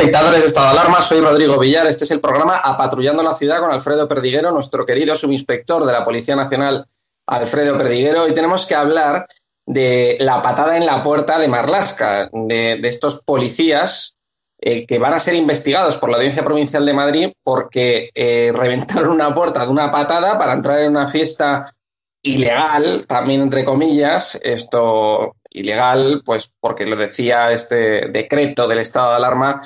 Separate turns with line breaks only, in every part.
Espectadores de Estado de Alarma, soy Rodrigo Villar. Este es el programa Apatrullando la Ciudad con Alfredo Perdiguero, nuestro querido subinspector de la Policía Nacional, Alfredo Perdiguero. Hoy tenemos que hablar de la patada en la puerta de Marlasca, de, estos policías eh, que van a ser investigados por la Audiencia Provincial de Madrid porque eh, reventaron una puerta de una patada para entrar en una fiesta ilegal, también entre comillas, esto ilegal, pues porque lo decía este decreto del estado de alarma,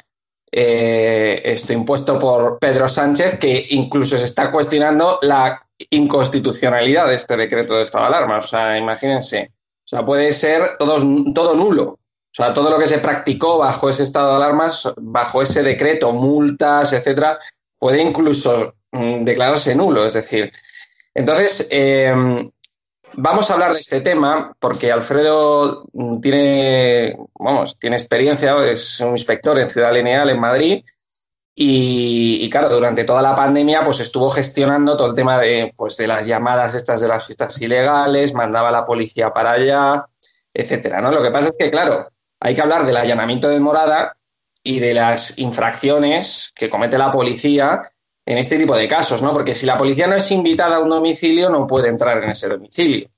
eh, esto impuesto por Pedro Sánchez, que incluso se está cuestionando la inconstitucionalidad de este decreto de estado de alarma. O sea, imagínense, o sea, puede ser todo, todo nulo. O sea, todo lo que se practicó bajo ese estado de alarma, bajo ese decreto, multas, etcétera, puede incluso mm, declararse nulo. Es decir, entonces, eh, Vamos a hablar de este tema porque Alfredo tiene, vamos, tiene experiencia, es un inspector en Ciudad Lineal, en Madrid, y, claro, durante toda la pandemia pues estuvo gestionando todo el tema de, pues, de las llamadas estas de las fiestas ilegales, mandaba a la policía para allá, etcétera, ¿no? Lo que pasa es que, claro, hay que hablar del allanamiento de morada y de las infracciones que comete la policía en este tipo de casos, ¿no? Porque si la policía no es invitada a un domicilio, no puede entrar en ese domicilio.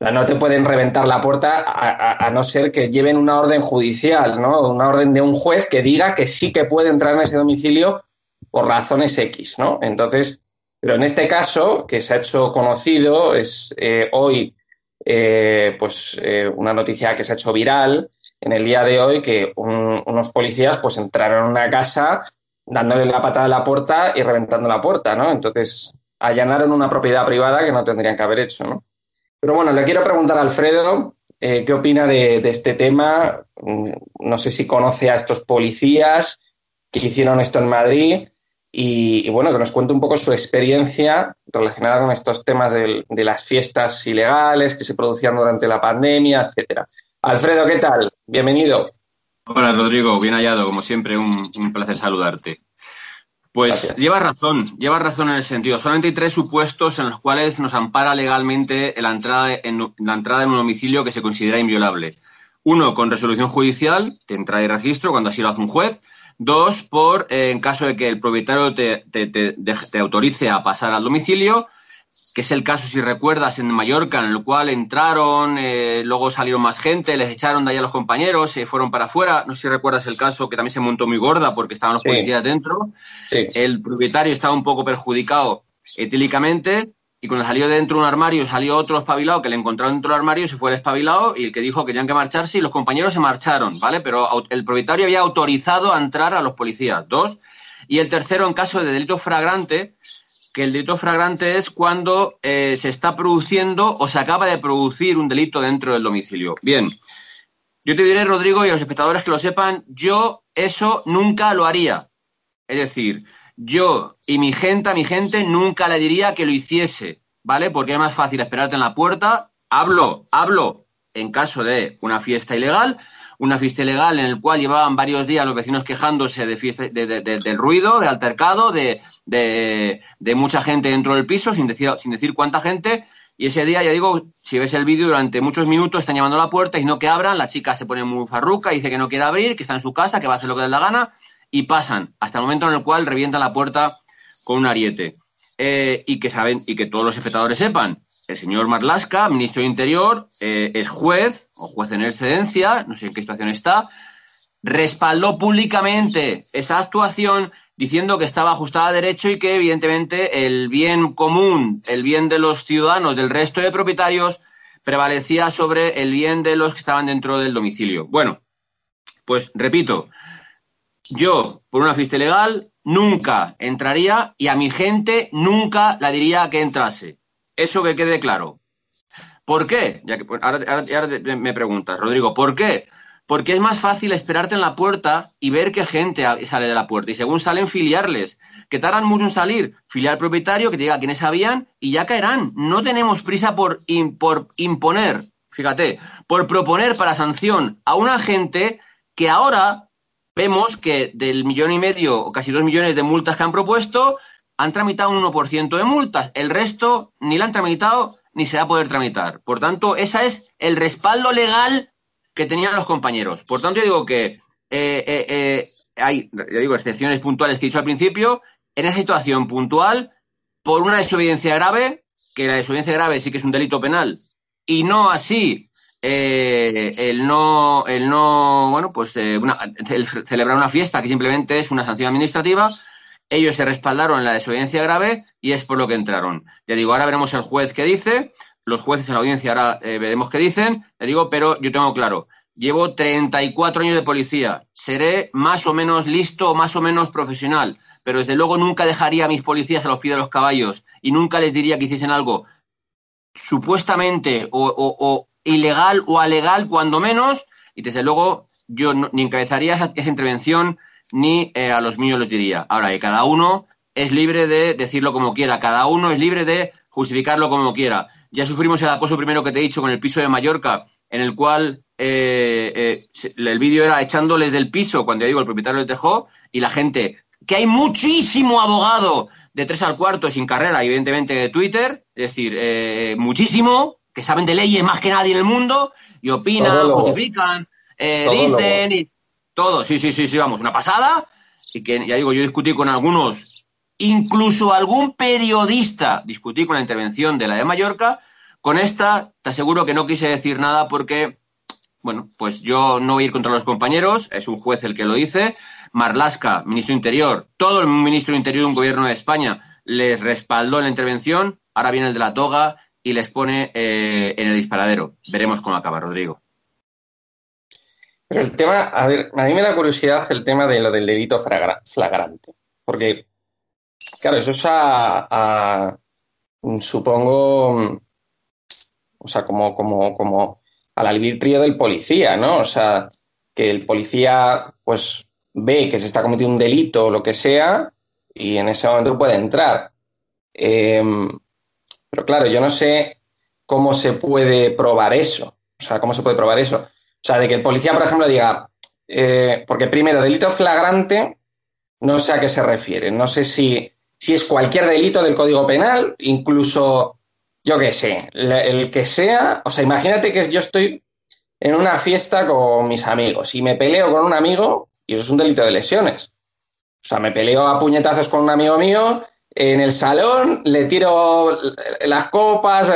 No te pueden reventar la puerta a, no ser que lleven una orden judicial, ¿no? Una orden de un juez que diga que sí que puede entrar en ese domicilio por razones X, ¿no? Entonces, pero en este caso, que se ha hecho conocido, es eh, hoy eh, pues eh, una noticia que se ha hecho viral en el día de hoy, que unos policías pues entraron en una casa dándole la patada a la puerta y reventando la puerta, ¿no? Entonces, allanaron una propiedad privada que no tendrían que haber hecho, ¿no? Pero bueno, le quiero preguntar a Alfredo eh, qué opina de, este tema. Mm, no sé si conoce a estos policías que hicieron esto en Madrid y, bueno, que nos cuente un poco su experiencia relacionada con estos temas de, las fiestas ilegales que se producían durante la pandemia, etcétera. Alfredo, ¿qué tal? Bienvenido.
Hola Rodrigo, bien hallado, como siempre, un, placer saludarte. Pues lleva razón, lleva razón en el sentido. Solamente hay tres supuestos en los cuales nos ampara legalmente la entrada en, la entrada en un domicilio que se considera inviolable. Uno, con resolución judicial, de entrada y registro, cuando así lo hace un juez. Dos, por eh, en caso de que el propietario te, te autorice a pasar al domicilio que es el caso, si recuerdas, en Mallorca, en el cual entraron, eh, luego salieron más gente, les echaron de allá a los compañeros, se fueron para afuera. No sé si recuerdas el caso que también se montó muy gorda porque estaban los policías dentro. El propietario estaba un poco perjudicado etílicamente y cuando salió dentro de un armario salió otro espabilado que le encontraron dentro del armario, se fue el espabilado y el que dijo que tenían que marcharse y los compañeros se marcharon, ¿vale? Pero el propietario había autorizado a entrar a los policías, dos. Y el tercero, en caso de delito fragrante, que el delito fragrante es cuando eh, se está produciendo o se acaba de producir un delito dentro del domicilio. Bien, yo te diré, Rodrigo, y a los espectadores que lo sepan, yo eso nunca lo haría. Es decir, yo y mi gente, a mi gente, nunca le diría que lo hiciese, ¿vale? Porque es más fácil esperarte en la puerta. Hablo, hablo en caso de una fiesta ilegal, una fiesta ilegal en el cual llevaban varios días los vecinos quejándose de fiesta, del ruido, de altercado, de, de, mucha gente dentro del piso, sin decir, sin decir cuánta gente. Y ese día, ya digo, si ves el vídeo, durante muchos minutos están llamando a la puerta y no que abran, la chica se pone muy farruca, dice que no quiere abrir, que está en su casa, que va a hacer lo que le dé la gana, y pasan hasta el momento en el cual revientan la puerta con un ariete. Eh, y que saben, y que todos los espectadores sepan, el señor Marlaska, ministro de Interior, eh, es juez o juez en excedencia, no sé en qué situación está, respaldó públicamente esa actuación diciendo que estaba ajustada a derecho y que evidentemente el bien común, el bien de los ciudadanos, del resto de propietarios, prevalecía sobre el bien de los que estaban dentro del domicilio. Bueno, pues repito, yo por una fiesta ilegal nunca entraría y a mi gente nunca la diría que entrase. Eso que quede claro. ¿Por qué? Ya que pues, ahora, me preguntas, Rodrigo, ¿por qué? Porque es más fácil esperarte en la puerta y ver qué gente sale de la puerta. Y según salen, filiarles. Que tardan mucho en salir. Filiar al propietario, que te diga quiénes sabían y ya caerán. No tenemos prisa por, por imponer, fíjate, por proponer para sanción a una gente que ahora vemos que del millón y medio o casi dos millones de multas que han propuesto, han tramitado un 1% de multas. El resto ni la han tramitado ni se va a poder tramitar. Por tanto, ese es el respaldo legal que tenían los compañeros. Por tanto, yo digo que eh, eh, eh, hay, yo digo, excepciones puntuales que he dicho al principio. En esa situación puntual, por una desobediencia grave, que la desobediencia grave sí que es un delito penal, y no así el no, el no, bueno, pues celebrar una fiesta que simplemente es una sanción administrativa, ellos se respaldaron en la desobediencia grave y es por lo que entraron. Ya digo, ahora veremos el juez qué dice, los jueces en la audiencia ahora eh, veremos qué dicen, le digo, pero yo tengo claro, llevo 34 años de policía, seré más o menos listo o más o menos profesional, pero desde luego nunca dejaría a mis policías a los pies de los caballos y nunca les diría que hiciesen algo supuestamente o, ilegal o alegal, cuando menos, y desde luego yo ni encabezaría esa intervención ni eh, a los míos los diría. Ahora, que cada uno es libre de decirlo como quiera, cada uno es libre de justificarlo como quiera. Ya sufrimos el acoso primero que te he dicho con el piso de Mallorca, en el cual eh, eh, el vídeo era echándoles del piso cuando ya digo el propietario les dejó y la gente, que hay muchísimo abogado de tres al cuarto sin carrera, evidentemente de Twitter, es decir, muchísimo, que saben de leyes más que nadie en el mundo y opinan, justifican, dicen y todo, sí, sí, sí, sí, vamos, una pasada. Y que, ya digo, yo discutí con algunos, incluso algún periodista, discutí con la intervención de la de Mallorca. Con esta, te aseguro que no quise decir nada porque, bueno, pues yo no voy a ir contra los compañeros, es un juez el que lo dice. Marlasca, ministro Interior, todo el ministro Interior de un gobierno de España les respaldó en la intervención. Ahora viene el de la toga y les pone eh, en el disparadero. Veremos cómo acaba, Rodrigo.
Pero el tema, a ver, a mí me da curiosidad el tema de lo del delito flagrante. Porque, claro, eso es a, supongo, o sea, como, como, como al arbitrio del policía, ¿no? O sea, que el policía, pues, ve que se está cometiendo un delito o lo que sea, y en ese momento puede entrar. Em, pero claro, yo no sé cómo se puede probar eso. O sea, cómo se puede probar eso. O sea, de que el policía, por ejemplo, diga, eh, porque primero, delito flagrante, no sé a qué se refiere. No sé si, si es cualquier delito del Código Penal, incluso, yo qué sé, el que sea. O sea, imagínate que yo estoy en una fiesta con mis amigos y me peleo con un amigo y eso es un delito de lesiones. O sea, me peleo a puñetazos con un amigo mío en el salón, le tiro las copas,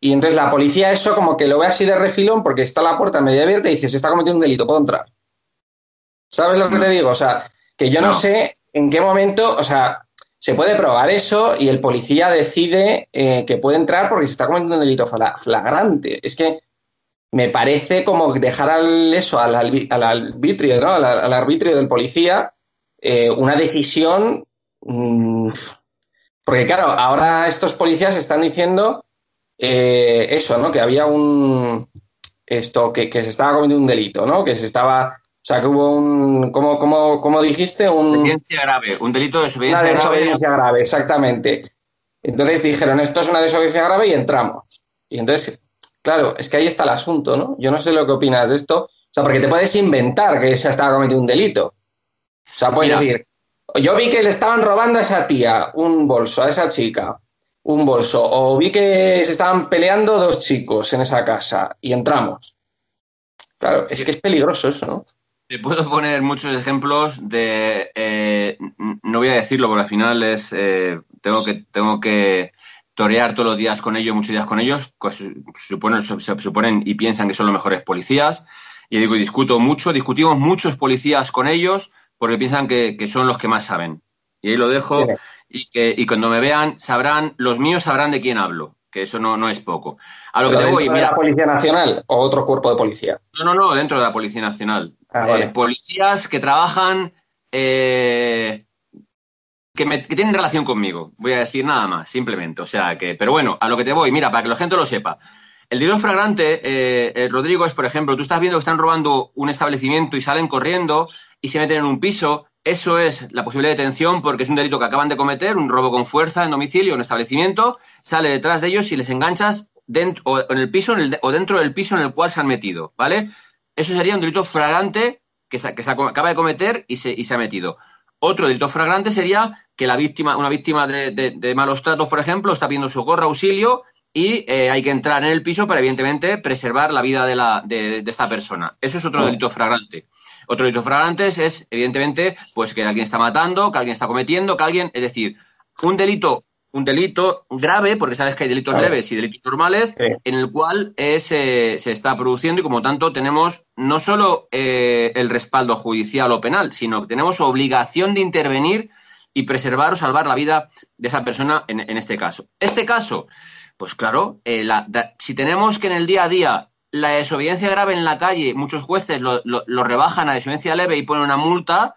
y entonces la policía eso como que lo ve así de refilón porque está la puerta medio abierta y dice, se está cometiendo un delito, puedo entrar. ¿Sabes lo que te digo? O sea, que yo no, sé en qué momento, o sea, se puede probar eso y el policía decide eh, que puede entrar porque se está cometiendo un delito flagrante. Es que me parece como dejar al, eso, al, arbitrio, ¿no? al, arbitrio del policía eh, una decisión. Mm, porque, claro, ahora estos policías están diciendo eh, eso, ¿no? Que había un. Esto, que, se estaba cometiendo un delito, ¿no? Que se estaba. O sea, que hubo un. ¿Cómo, cómo, dijiste? Un.
Desobediencia grave, un delito de desobediencia,
una desobediencia grave. exactamente. Entonces dijeron, esto es una desobediencia grave y entramos. Y entonces, claro, es que ahí está el asunto, ¿no? Yo no sé lo que opinas de esto. O sea, porque te puedes inventar que se estaba cometiendo un delito. O sea, puedes decir, yo vi que le estaban robando a esa tía un bolso, a esa chica, un bolso, o vi que se estaban peleando dos chicos en esa casa y entramos. Claro, es que es peligroso eso, ¿no?
Te puedo poner muchos ejemplos de, eh, no voy a decirlo porque al final es, eh, tengo que, tengo que torear todos los días con ellos, muchos días con ellos, pues se, suponen, se, suponen y piensan que son los mejores policías. Y digo, discuto mucho, discutimos muchos policías con ellos porque piensan que, son los que más saben. Y ahí lo dejo y que y cuando me vean sabrán, los míos sabrán de quién hablo, que eso no, no es poco.
A lo que te voy, mira, la Policía Nacional o otro cuerpo de policía?
No, no, no, dentro de la Policía Nacional. Ah, eh, policías que trabajan, eh, que, que, tienen relación conmigo. Voy a decir nada más, simplemente. O sea que, pero bueno, a lo que te voy, mira, para que la gente lo sepa. El dinero fragrante, eh, eh, Rodrigo, es, por ejemplo, tú estás viendo que están robando un establecimiento y salen corriendo y se meten en un piso. Eso es la posible detención porque es un delito que acaban de cometer, un robo con fuerza en domicilio, en establecimiento. Sale detrás de ellos y les enganchas dentro, o en el piso o dentro del piso en el cual se han metido, ¿vale? Eso sería un delito fragrante que se, acaba de cometer y se, ha metido. Otro delito fragrante sería que la víctima, una víctima de, de malos tratos, por ejemplo, está pidiendo socorro, auxilio y eh, hay que entrar en el piso para, evidentemente, preservar la vida de, la, de, esta persona. Eso es otro delito fragrante. Otro delito fragrante es, evidentemente, pues que alguien está matando, que alguien está cometiendo, que alguien, es decir, un delito, un delito grave, porque sabes que hay delitos leves y delitos normales, en el cual eh, se, está produciendo y como tanto tenemos no solo eh, el respaldo judicial o penal, sino que tenemos obligación de intervenir y preservar o salvar la vida de esa persona en, en este caso. Este caso pues claro, eh, si tenemos que en el día a día la desobediencia grave en la calle, muchos jueces lo, rebajan a desobediencia leve y ponen una multa,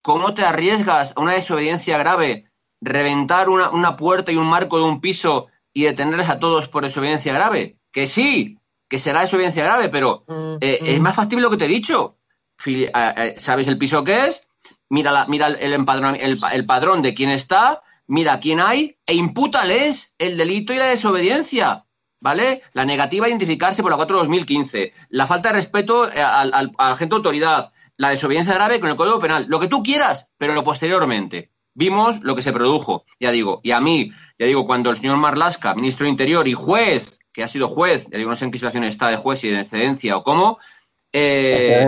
¿cómo te arriesgas a una desobediencia grave, reventar una, puerta y un marco de un piso y detenerles a todos por desobediencia grave? Que sí, que será desobediencia grave, pero eh, es más factible lo que te he dicho. Eh, ¿Sabes el piso que es? Mira, mira el, el padrón de quién está, mira quién hay e impútales el delito y la desobediencia. ¿Vale? La negativa a identificarse por la 4 de 2015, la falta de respeto eh, al, al, agente de autoridad, la desobediencia grave con el Código Penal, lo que tú quieras, pero lo posteriormente. Vimos lo que se produjo, ya digo, y a mí, ya digo, cuando el señor Marlasca, ministro de Interior y juez, que ha sido juez, ya digo, no sé en qué situación está de juez, y de excedencia o cómo, eh,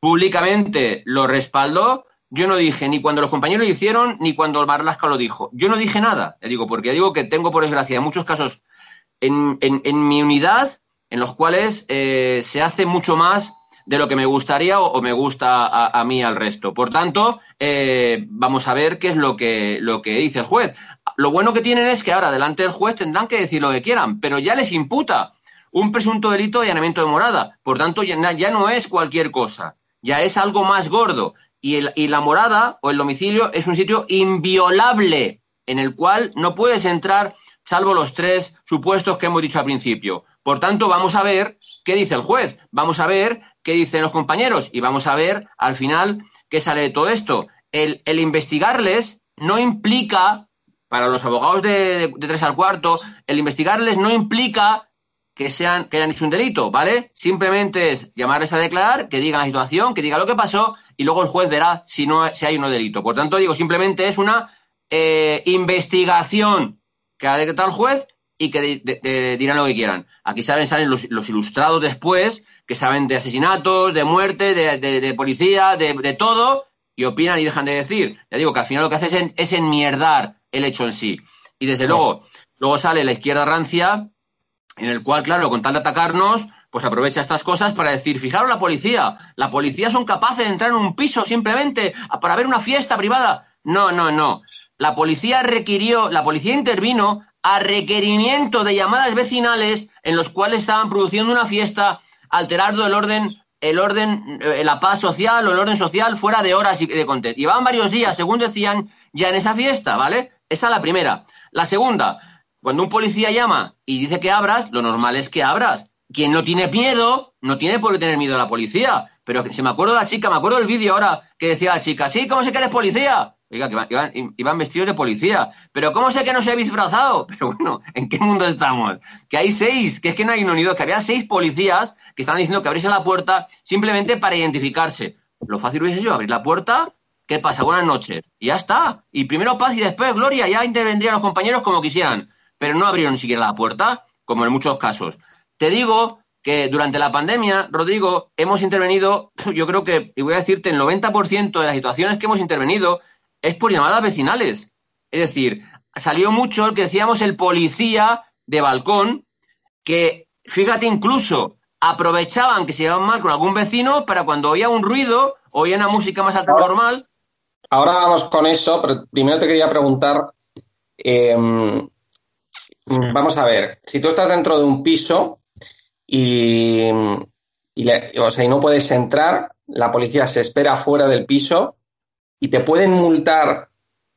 públicamente lo respaldó, yo no dije ni cuando los compañeros lo hicieron, ni cuando el Marlasca lo dijo. Yo no dije nada. Ya digo, porque digo que tengo, por desgracia, muchos casos en, mi unidad en los cuales eh, se hace mucho más de lo que me gustaría o, me gusta a, mí al resto. Por tanto, eh, vamos a ver qué es lo que, lo que dice el juez. Lo bueno que tienen es que ahora delante del juez tendrán que decir lo que quieran, pero ya les imputa un presunto delito de allanamiento de morada. Por tanto, ya, ya no es cualquier cosa, ya es algo más gordo y, la morada o el domicilio es un sitio inviolable en el cual no puedes entrar salvo los tres supuestos que hemos dicho al principio. Por tanto, vamos a ver qué dice el juez, vamos a ver qué dicen los compañeros y vamos a ver al final qué sale de todo esto. El, investigarles no implica, para los abogados de, de, tres al cuarto, el investigarles no implica que, sean, que hayan hecho un delito, ¿vale? Simplemente es llamarles a declarar, que digan la situación, que diga lo que pasó y luego el juez verá si, no, si hay o no delito. Por tanto, digo, simplemente es una eh, investigación que ha decretado el juez y que dirán lo que quieran. Aquí saben, salen los, ilustrados después, que saben de asesinatos, de muerte, de, policía, de, todo, y opinan y dejan de decir. Ya digo que al final lo que hace es, es enmierdar el hecho en sí. Y desde luego, luego sale la izquierda rancia en el cual, claro, con tal de atacarnos, pues aprovecha estas cosas para decir, fijaros la policía, la policía son capaces de entrar en un piso simplemente para ver una fiesta privada. No, no, no. la policía requirió, la policía intervino a requerimiento de llamadas vecinales en los cuales estaban produciendo una fiesta, alterando el orden, el orden, eh, la paz social o el orden social fuera de horas y de contexto. Llevaban varios días, según decían, ya en esa fiesta, ¿vale? Esa es la primera. La segunda, cuando un policía llama y dice que abras, lo normal es que abras. Quien no tiene miedo, no tiene por qué tener miedo a la policía. Pero si me acuerdo de la chica, me acuerdo del vídeo ahora que decía la chica, sí, ¿cómo sé que eres policía? Oiga, que iban, vestidos de policía. Pero ¿cómo sé que no se ha disfrazado? Pero bueno, ¿en qué mundo estamos? Que hay seis, que es que no hay unido, que había seis policías que estaban diciendo que abriese la puerta simplemente para identificarse. Lo fácil hubiese sido abrir la puerta, ¿qué pasa? Buenas noches. Y ya está. Y primero paz y después gloria, ya intervendrían los compañeros como quisieran. Pero no abrieron siquiera la puerta, como en muchos casos. Te digo que durante la pandemia, Rodrigo, hemos intervenido, yo creo que, y voy a decirte, el 90% de las situaciones que hemos intervenido es por llamadas vecinales. Es decir, salió mucho el que decíamos el policía de balcón, que fíjate incluso aprovechaban que se llevaban mal con algún vecino para cuando oía un ruido, oía una música más alta normal.
Ahora vamos con eso, pero primero te quería preguntar, em, vamos a ver, si tú estás dentro de un piso y, o sea, y no puedes entrar, la policía se espera fuera del piso y te pueden multar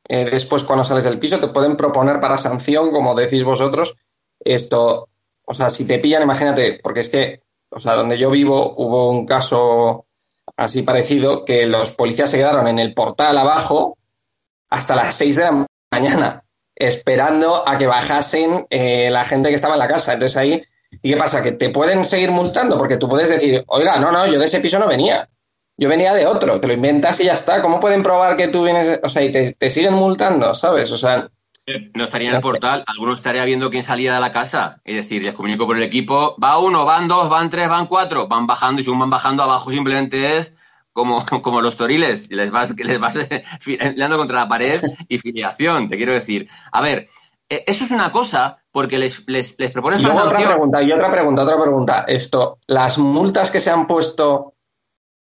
eh, después cuando sales del piso, te pueden proponer para sanción, como decís vosotros, esto, o sea, si te pillan, imagínate, porque es que, o sea, donde yo vivo hubo un caso así parecido, que los policías se quedaron en el portal abajo hasta las 6 de la mañana, esperando a que bajasen eh, la gente que estaba en la casa. Entonces ahí, ¿y qué pasa? Que te pueden seguir multando, porque tú puedes decir, oiga, no, no, yo de ese piso no venía. Yo venía de otro, te lo inventas y ya está. ¿Cómo pueden probar que tú vienes, o sea, y te, siguen multando, ¿sabes? O sea,
no estaría en el portal, alguno estaría viendo quién salía de la casa. Es decir, les comunico por el equipo, va uno, van dos, van tres, van cuatro, van bajando y según van bajando abajo simplemente es como, como los toriles, les vas, les vas dando contra la pared y filiación, te quiero decir. A ver, e, eso es una cosa porque les, les, les propones
y otra pregunta, y otra pregunta, otra pregunta. Esto, las multas que se han puesto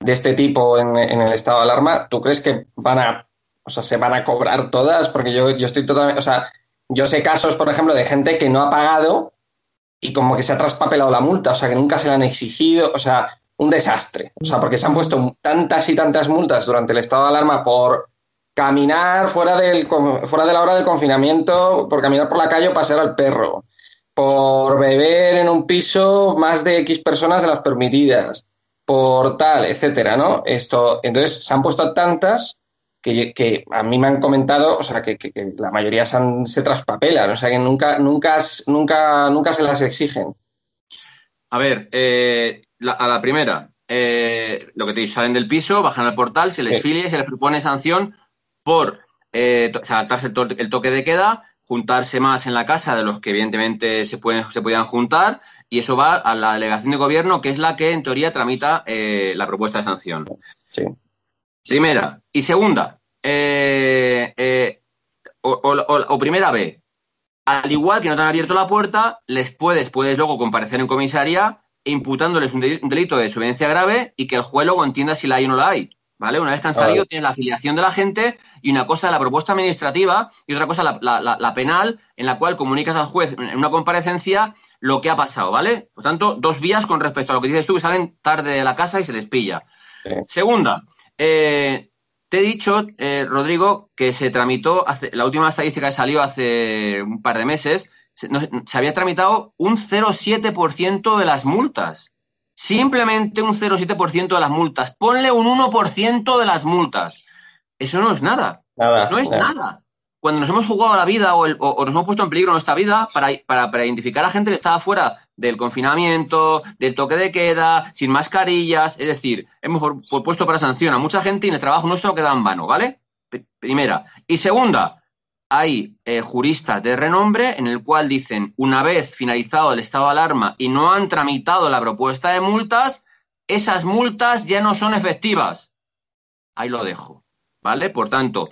de este tipo en, el estado de alarma, ¿tú crees que van a, o sea, se van a cobrar todas? Porque yo, yo estoy totalmente, o sea, yo sé casos, por ejemplo, de gente que no ha pagado y como que se ha traspapelado la multa, o sea, que nunca se la han exigido, o sea, un desastre. O sea, porque se han puesto tantas y tantas multas durante el estado de alarma por caminar fuera, del, fuera de la hora del confinamiento, por caminar por la calle o pasear al perro, por beber en un piso más de X personas de las permitidas, por tal, etcétera, ¿no? Esto, entonces se han puesto tantas que, a mí me han comentado, o sea, que, la mayoría se, traspapelan, o sea, que nunca, nunca, nunca, nunca se las exigen.
A ver, eh, a la primera, eh, lo que te digo, salen del piso, bajan al portal, se les filia y se les propone sanción por eh, saltarse el, toque de queda, juntarse más en la casa de los que evidentemente se, pueden, se podían juntar y eso va a la delegación de gobierno, que es la que en teoría tramita eh, la propuesta de sanción.
Sí.
Primera. Y segunda, eh, eh, o, primera B, al igual que no te han abierto la puerta, les puedes, puedes luego comparecer en comisaría imputándoles un delito de desobediencia grave y que el juez luego entienda si la hay o no la hay. ¿Vale? Una vez que han salido, tienes la afiliación de la gente y una cosa la propuesta administrativa y otra cosa la, penal, en la cual comunicas al juez en una comparecencia lo que ha pasado, ¿vale? Por tanto, dos vías con respecto a lo que dices tú, que salen tarde de la casa y se les pilla. Segunda, eh, te he dicho, eh, Rodrigo, que se tramitó, hace, la última estadística que salió hace un par de meses, se, se había tramitado un 0,7% de las multas. Simplemente un 0,7% de las multas. Ponle un 1% de las multas. Eso no es nada. no es nada. Cuando nos hemos jugado la vida o, nos hemos puesto en peligro nuestra vida para, para, identificar a gente que estaba fuera del confinamiento, del toque de queda, sin mascarillas, es decir, hemos puesto para sanción a mucha gente y el trabajo nuestro queda en vano, ¿vale? Primera. Y segunda, hay eh, juristas de renombre en el cual dicen, una vez finalizado el estado de alarma y no han tramitado la propuesta de multas, esas multas ya no son efectivas. Ahí lo dejo, ¿vale? Por tanto,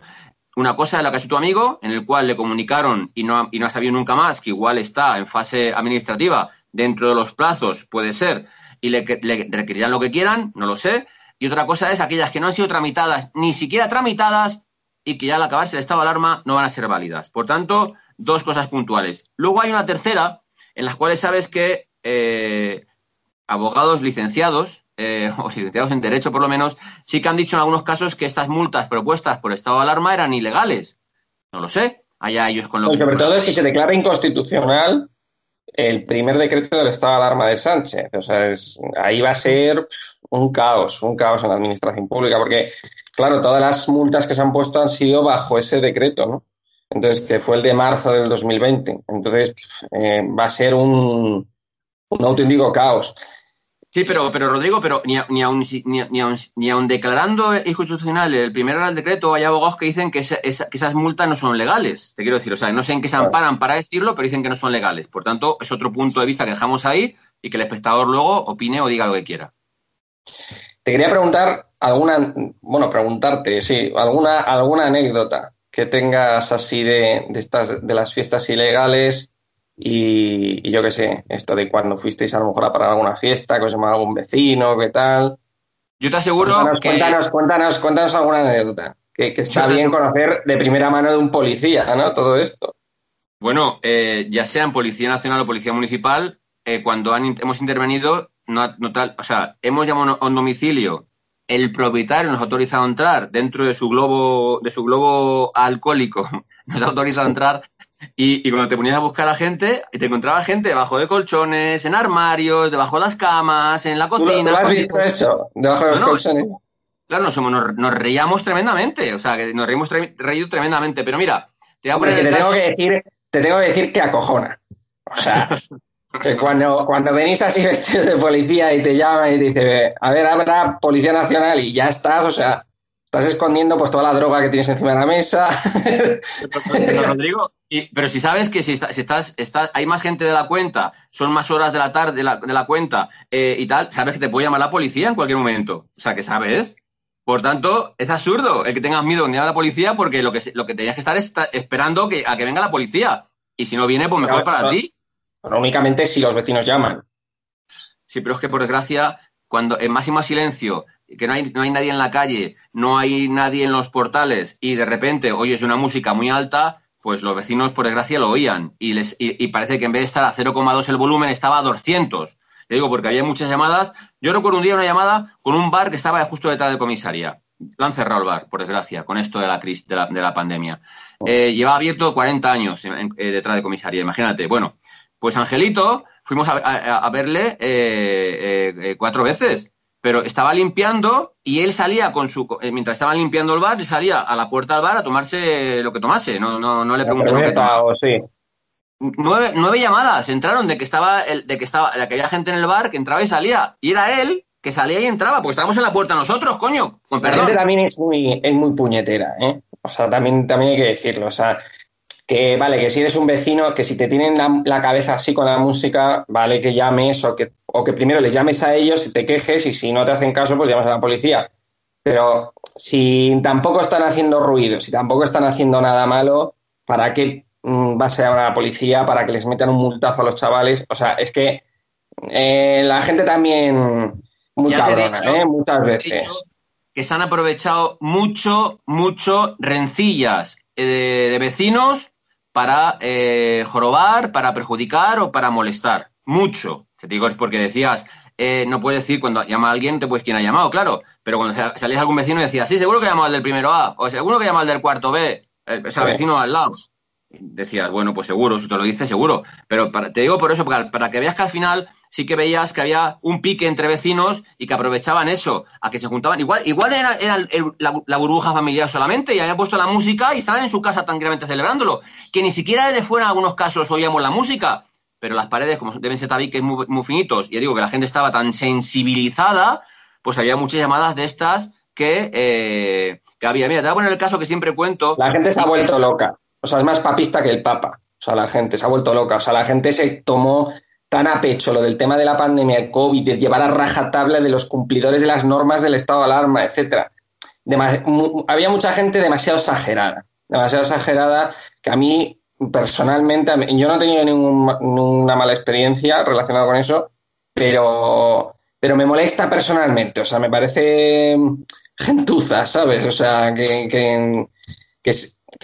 una cosa es la que ha hecho tu amigo, en el cual le comunicaron y no, y no ha sabido nunca más, que igual está en fase administrativa, dentro de los plazos, puede ser, y le, le requerirán lo que quieran, no lo sé. Y otra cosa es aquellas que no han sido tramitadas, ni siquiera tramitadas, y que ya al acabarse el estado de alarma no van a ser válidas. Por tanto, dos cosas puntuales. Luego hay una tercera en las cuales sabes que eh, abogados licenciados eh, o licenciados en Derecho por lo menos, sí que han dicho en algunos casos que estas multas propuestas por estado de alarma eran ilegales. No lo sé, allá ellos con lo
que... Sobre todo si se declara inconstitucional el primer decreto del estado de alarma de Sánchez. O sea, ahí va a ser un caos, un caos en la administración pública, porque, claro, todas las multas que se han puesto han sido bajo ese decreto, ¿no? Entonces, que fue el de marzo del 2020. Entonces, eh, va a ser un, un auténtico caos.
Sí, pero, pero Rodrigo, pero ni, ni, aun, ni, ni, aun, declarando inconstitucional el primer decreto, hay abogados que dicen que, esas multas no son legales. Te quiero decir, o sea, no sé en qué se amparan para decirlo, pero dicen que no son legales. Por tanto, es otro punto de vista que dejamos ahí y que el espectador luego opine o diga lo que quiera.
Te quería preguntar alguna, bueno, preguntarte, sí, alguna, alguna anécdota que tengas así de, de estas, de las fiestas ilegales y, yo qué sé, esto de cuando fuisteis a lo mejor a parar alguna fiesta, que os llamaba algún vecino, qué tal.
Yo te aseguro
cuéntanos,
que...
Cuéntanos, cuéntanos, cuéntanos alguna anécdota. Que, está bien conocer de primera mano de un policía, ¿no? Todo esto.
Bueno, eh, ya sea en Policía Nacional o Policía Municipal, eh, cuando hemos intervenido, no, tal, o sea, hemos llamado a un domicilio, el propietario nos ha autorizado a entrar dentro de su globo, de su globo alcohólico, nos ha autorizado a entrar y, cuando te ponías a buscar a gente, y te encontraba gente debajo de colchones, en armarios, debajo de las camas, en la cocina.
¿Tú has visto eso? Debajo de los colchones.
Claro, nos, reíamos tremendamente, o sea, que nos reímos reído tremendamente. Pero mira,
te voy a poner. te, tengo que decir, te tengo que decir que acojona. O sea, que cuando, cuando venís así vestidos de policía y te llaman y te dice, a ver, habrá Policía Nacional y ya estás, o sea, Estás escondiendo pues toda la droga que tienes encima de la mesa.
Pero, Rodrigo, pero si sabes que si, estás, estás, hay más gente de la cuenta, son más horas de la tarde de la, cuenta eh, y tal, sabes que te puede llamar la policía en cualquier momento. O sea, que sabes. Por tanto, es absurdo el que tengas miedo de a la policía porque lo que, lo que tenías que estar es esperando que, a que venga la policía. Y si no viene, pues mejor para ti.
Pero únicamente si los vecinos llaman.
Sí, pero es que por desgracia, cuando en máximo silencio que no hay, no hay nadie en la calle, no hay nadie en los portales y de repente oyes una música muy alta, pues los vecinos por desgracia lo oían y, les, y, parece que en vez de estar a 0,2 el volumen estaba a 200. Te digo porque había muchas llamadas. Yo recuerdo un día una llamada con un bar que estaba justo detrás de comisaría. Lo han cerrado el bar, por desgracia, con esto de la crisis, de la, pandemia. Oh. Eh, llevaba abierto 40 años eh, detrás de comisaría, imagínate. Bueno, pues Angelito, fuimos a, verle eh, cuatro veces pero estaba limpiando y él salía con su eh, mientras estaba limpiando el bar, él salía a la puerta del bar a tomarse lo que tomase, no, no, no le pregunté sí. Nueve, nueve, llamadas entraron de que estaba el, de que estaba de que había gente en el bar que entraba y salía y era él que salía y entraba, porque estábamos en la puerta nosotros, coño.
Con la gente también es muy, es muy puñetera, ¿eh? O sea, también, también hay que decirlo. O sea, que vale, que si eres un vecino, que si te tienen la, cabeza así con la música, vale que llames o que, o que primero les llames a ellos y te quejes y si no te hacen caso, pues llamas a la policía. Pero si tampoco están haciendo ruido, si tampoco están haciendo nada malo, ¿para qué mm, vas a llamar a la policía? ¿Para que les metan un multazo a los chavales? O sea, es que eh, la gente también muy cabrona, ¿eh? Muchas veces.
Que se han aprovechado mucho, mucho rencillas eh, de vecinos para eh, jorobar, para perjudicar o para molestar. Mucho. Te digo, es porque decías, eh, no puedes decir cuando llama a alguien, te puedes quién ha llamado, claro. Pero cuando salías a algún vecino y decías, sí, seguro que ha llamado al del primero A, o seguro que ha llamado al del cuarto B, o sea, vecino al lado decías, bueno, pues seguro, si te lo dice, seguro. Pero te digo por eso, para, para, que veas que al final sí que veías que había un pique entre vecinos y que aprovechaban eso, a que se juntaban. Igual, igual era, la, burbuja familiar solamente y habían puesto la música y estaban en su casa tranquilamente celebrándolo. Que ni siquiera desde fuera en algunos casos oíamos la música, pero las paredes, como deben ser tabiques muy, muy finitos, y digo que la gente estaba tan sensibilizada, pues había muchas llamadas de estas que, eh, que había. Mira, te voy a poner el caso que siempre cuento.
La gente se ha vuelto loca. O sea, es más papista que el Papa. O sea, la gente se ha vuelto loca. O sea, la gente se tomó tan a pecho lo del tema de la pandemia, el COVID, de llevar a rajatabla de los cumplidores de las normas del estado de alarma, etcétera. había mucha gente demasiado exagerada, demasiado exagerada, que a mí personalmente, yo no he tenido ninguna mala experiencia relacionada con eso, pero, pero me molesta personalmente, o sea, me parece gentuza, ¿sabes? O sea, que, que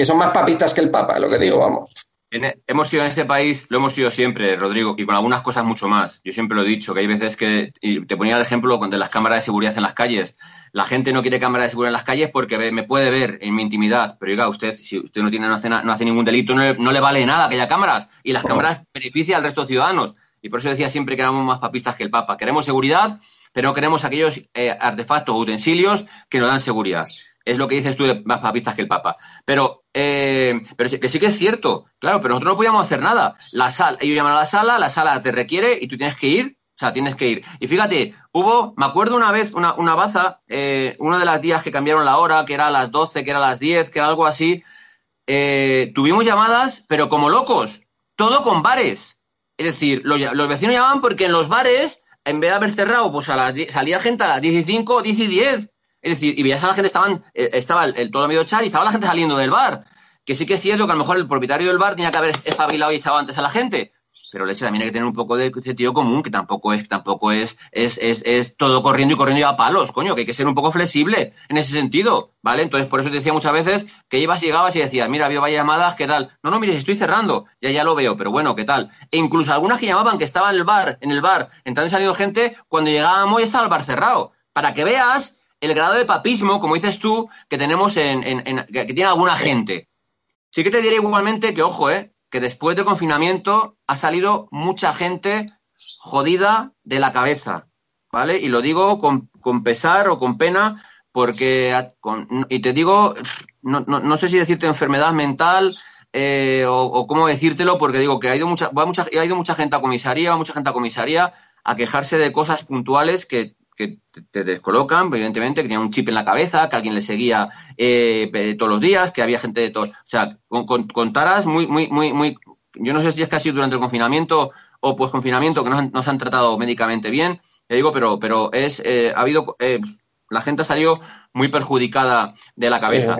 son más papistas que el Papa, lo que digo, vamos.
Hemos sido en este país, lo hemos sido siempre, Rodrigo, y con algunas cosas mucho más. Yo siempre lo he dicho, que hay veces que, y te ponía el ejemplo de las cámaras de seguridad en las calles. La gente no quiere cámaras de seguridad en las calles porque me puede ver en mi intimidad, pero diga, usted, si usted no tiene no hace, no hace ningún delito, no le, vale nada que haya cámaras, y las cámaras benefician al resto de ciudadanos. Y por eso decía siempre que éramos más papistas que el Papa. Queremos seguridad, pero no queremos aquellos eh, artefactos o utensilios que nos dan seguridad es lo que dices tú de más papistas que el Papa. Pero, eh, pero que sí que es cierto, claro, pero nosotros no podíamos hacer nada. La sala, ellos llaman a la sala, la sala te requiere y tú tienes que ir, o sea, tienes que ir. Y fíjate, hubo, me acuerdo una vez, una, una baza, eh, de las días que cambiaron la hora, que era a las 12, que era a las 10, que era algo así, eh, tuvimos llamadas, pero como locos, todo con bares. Es decir, los, vecinos llamaban porque en los bares, en vez de haber cerrado, pues a las, salía gente a las 10 y 5, 10 y 10. Es decir, y veías a la gente, estaban, eh, estaba el, todo medio char y estaba la gente saliendo del bar. Que sí que es cierto que a lo mejor el propietario del bar tenía que haber espabilado y echado antes a la gente. Pero leche también hay que tener un poco de sentido común, que tampoco es, tampoco es, es, es, es todo corriendo y corriendo a palos, coño, que hay que ser un poco flexible en ese sentido, ¿vale? Entonces, por eso te decía muchas veces que ibas y llegabas y decías, mira, había varias llamadas, ¿qué tal? No, no, mire, estoy cerrando, ya ya lo veo, pero bueno, ¿qué tal? E incluso algunas que llamaban que estaba en el bar, en el bar, entrando y saliendo gente, cuando llegábamos ya estaba el bar cerrado. Para que veas el grado de papismo, como dices tú, que tenemos en, que tiene alguna gente. Sí que te diré igualmente que, ojo, eh, que después del confinamiento ha salido mucha gente jodida de la cabeza, ¿vale? Y lo digo con, pesar o con pena, porque, y te digo, no, sé si decirte enfermedad mental eh, o, cómo decírtelo, porque digo que ha ido mucha, mucha, ha ido mucha gente a comisaría, mucha gente a comisaría a quejarse de cosas puntuales que que te descolocan, evidentemente, que tenía un chip en la cabeza, que alguien le seguía eh, todos los días, que había gente de todos. O sea, con, con, taras muy, muy, muy, muy. Yo no sé si es que ha sido durante el confinamiento o post confinamiento que no, se han tratado médicamente bien, te digo, pero, pero es, eh, ha habido. Eh, la gente ha salido muy perjudicada de la cabeza.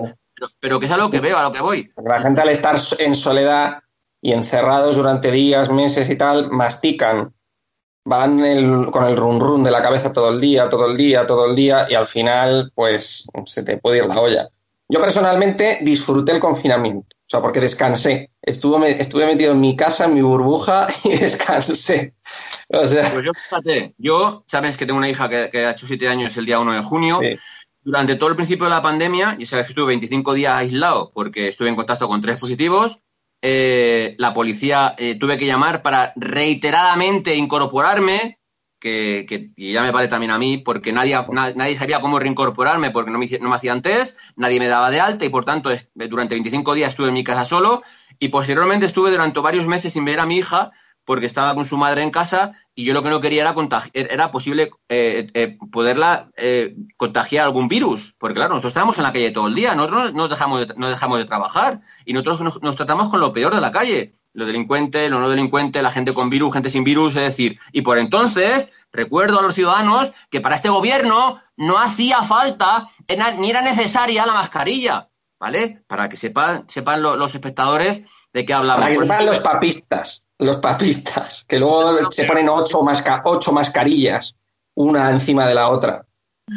Pero, que es algo que veo, a lo que voy.
La gente al estar en soledad y encerrados durante días, meses y tal, mastican van con el run run de la cabeza todo el día, todo el día, todo el día y al final pues se te puede ir la olla. Yo personalmente disfruté el confinamiento, o sea, porque descansé. Estuve, estuve metido en mi casa, en mi burbuja y descansé. O sea...
Pues yo, fíjate, yo, sabes que tengo una hija que, ha hecho siete años el día 1 de junio. Durante todo el principio de la pandemia, y sabes que estuve 25 días aislado porque estuve en contacto con tres positivos, eh, la policía eh, tuve que llamar para reiteradamente incorporarme, que, ya me vale también a mí, porque nadie, nadie sabía cómo reincorporarme, porque no me, no me hacían test, nadie me daba de alta y por tanto durante 25 días estuve en mi casa solo y posteriormente estuve durante varios meses sin ver a mi hija porque estaba con su madre en casa y yo lo que no quería era, era posible eh, eh, poderla eh, contagiar algún virus. Porque claro, nosotros estamos en la calle todo el día, nosotros no dejamos de, no dejamos de trabajar y nosotros nos, tratamos con lo peor de la calle. Los delincuentes, los no delincuentes, la gente con virus, gente sin virus, es decir, y por entonces recuerdo a los ciudadanos que para este gobierno no hacía falta ni era necesaria la mascarilla, ¿vale? Para que sepan, sepan los espectadores de qué hablamos.
Para que sepan los papistas los papistas, que luego se ponen ocho, ocho mascarillas, una encima de la otra,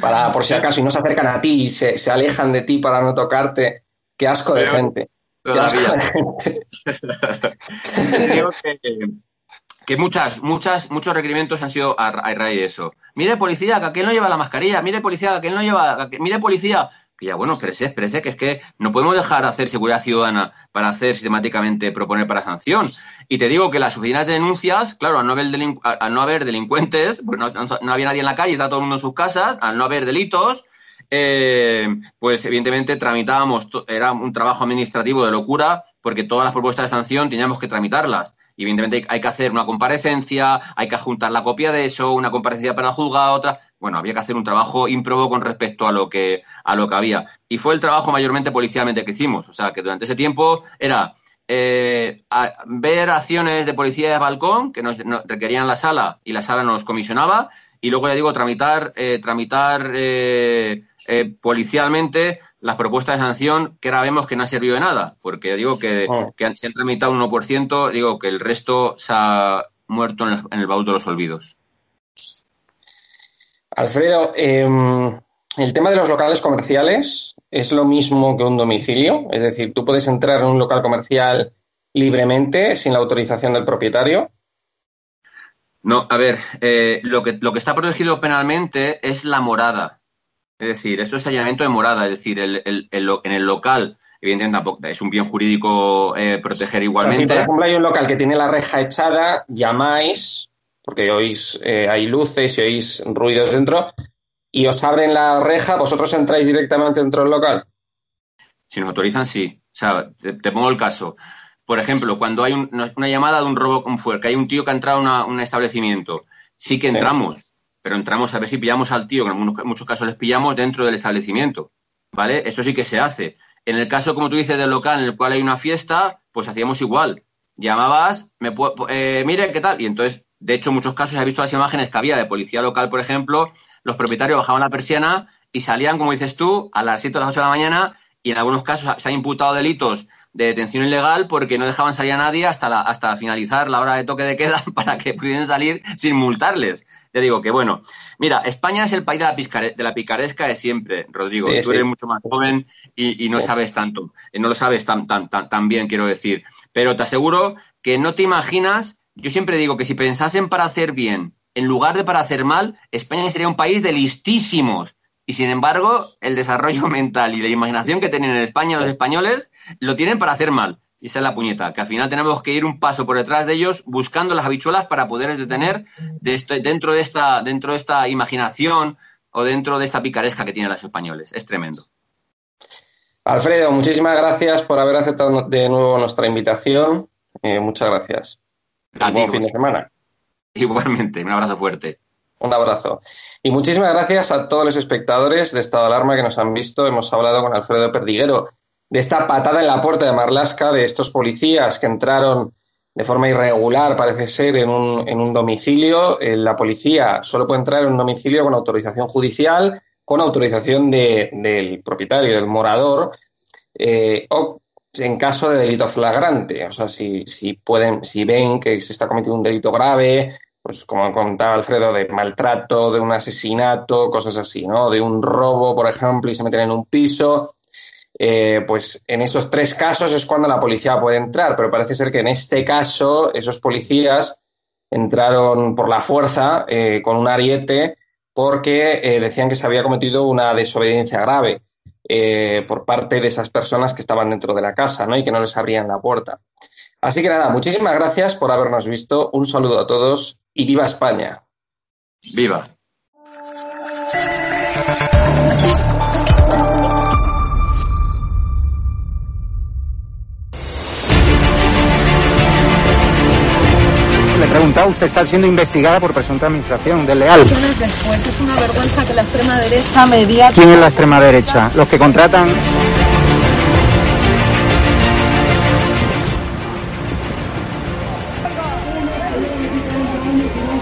para por si acaso, y no se acercan a ti, y se, alejan de ti para no tocarte. Qué asco de gente. Qué asco de gente.
que, muchas, muchas, muchos requerimientos han sido a, raíz de eso. Mire, policía, que aquel no lleva la mascarilla. Mire, policía, que aquel no lleva. mire, policía, que ya, bueno, espérese, espérese, que es que no podemos dejar de hacer seguridad ciudadana para hacer sistemáticamente proponer para sanción. Y te digo que las oficinas de denuncias, claro, al no haber, al no haber delincuentes, pues no, había nadie en la calle, está todo el mundo en sus casas, al no haber delitos, eh, pues evidentemente tramitábamos, era un trabajo administrativo de locura, porque todas las propuestas de sanción teníamos que tramitarlas. Y evidentemente hay que hacer una comparecencia, hay que juntar la copia de eso, una comparecencia para el juzgado, otra. Bueno, había que hacer un trabajo ímprobo con respecto a lo que, a lo que había. Y fue el trabajo mayormente policialmente que hicimos. O sea, que durante ese tiempo era eh, ver acciones de policía de balcón que nos, requerían la sala y la sala nos comisionaba. Y luego, ya digo, tramitar, eh, tramitar eh, policialmente las propuestas de sanción que ahora vemos que no ha servido de nada, porque digo que, oh. que se han tramitado un 1%, digo que el resto se ha muerto en el, baúl de los olvidos.
Alfredo, em, el tema de los locales comerciales es lo mismo que un domicilio, es decir, tú puedes entrar en un local comercial libremente sin la autorización del propietario.
No, a ver, eh, lo, que, lo que está protegido penalmente es la morada. Es decir, esto es allanamiento de morada, es decir, el, en el local, evidentemente tampoco es un bien jurídico eh, proteger igualmente. si
por ejemplo hay un local que tiene la reja echada, llamáis, porque oís, eh, hay luces y oís ruidos dentro, y os abren la reja, ¿vosotros entráis directamente dentro del local?
Si nos autorizan, sí. O sea, te, pongo el caso. Por ejemplo, cuando hay una llamada de un robo con fuerza, que hay un tío que ha entrado a un establecimiento, sí que entramos, pero entramos a ver si pillamos al tío, que en muchos casos les pillamos dentro del establecimiento. ¿Vale? Eso sí que se hace. En el caso, como tú dices, del local en el cual hay una fiesta, pues hacíamos igual. Llamabas, me eh, mire, ¿qué tal? Y entonces, de hecho, en muchos casos he visto las imágenes que había de policía local, por ejemplo, los propietarios bajaban la persiana y salían, como dices tú, a las 7 o las 8 de la mañana y en algunos casos se han imputado delitos de detención ilegal porque no dejaban salir a nadie hasta, hasta finalizar la hora de toque de queda para que pudiesen salir sin multarles. Te digo que, bueno, mira, España es el país de la, de la picaresca de siempre, Rodrigo. Tú eres mucho más joven y, no sabes tanto, no lo sabes tan, tan, tan, tan bien, quiero decir. Pero te aseguro que no te imaginas, yo siempre digo que si pensasen para hacer bien en lugar de para hacer mal, España sería un país de listísimos. Y sin embargo, el desarrollo mental y la imaginación que tienen en España los españoles lo tienen para hacer mal. Y esa es la puñeta, que al final tenemos que ir un paso por detrás de ellos buscando las habichuelas para poder detener dentro, de esta, dentro de esta imaginación o dentro de esta picaresca que tienen los españoles. Es tremendo.
Alfredo, muchísimas gracias por haber aceptado de nuevo nuestra invitación. Eh, muchas gracias.
buen fin de semana. Igualmente, un abrazo fuerte.
Un abrazo. Y muchísimas gracias a todos los espectadores de Estado de Alarma que nos han visto. Hemos hablado con Alfredo Perdiguero de esta patada en la puerta de Marlasca de estos policías que entraron de forma irregular, parece ser, en un, en un domicilio. Eh, la policía solo puede entrar en un domicilio con autorización judicial, con autorización del propietario, del morador, eh, o en caso de delito flagrante. O sea, si, si, pueden, si ven que se está cometiendo un delito grave, pues como contaba Alfredo, de maltrato, de un asesinato, cosas así, ¿no? De un robo, por ejemplo, y se meten en un piso. Eh, pues en esos tres casos es cuando la policía puede entrar, pero parece ser que en este caso esos policías entraron por la fuerza eh, con un ariete porque eh, decían que se había cometido una desobediencia grave. Por parte de esas personas que estaban dentro de la casa ¿no? y que no les abrían la puerta. Así que nada, muchísimas gracias por habernos visto. Un saludo a todos y viva España.
Viva.
Le he preguntado, usted está siendo investigada por presunta administración desleal.
Después, es una vergüenza que la extrema derecha media...
¿Quién es la extrema derecha? Los que contratan...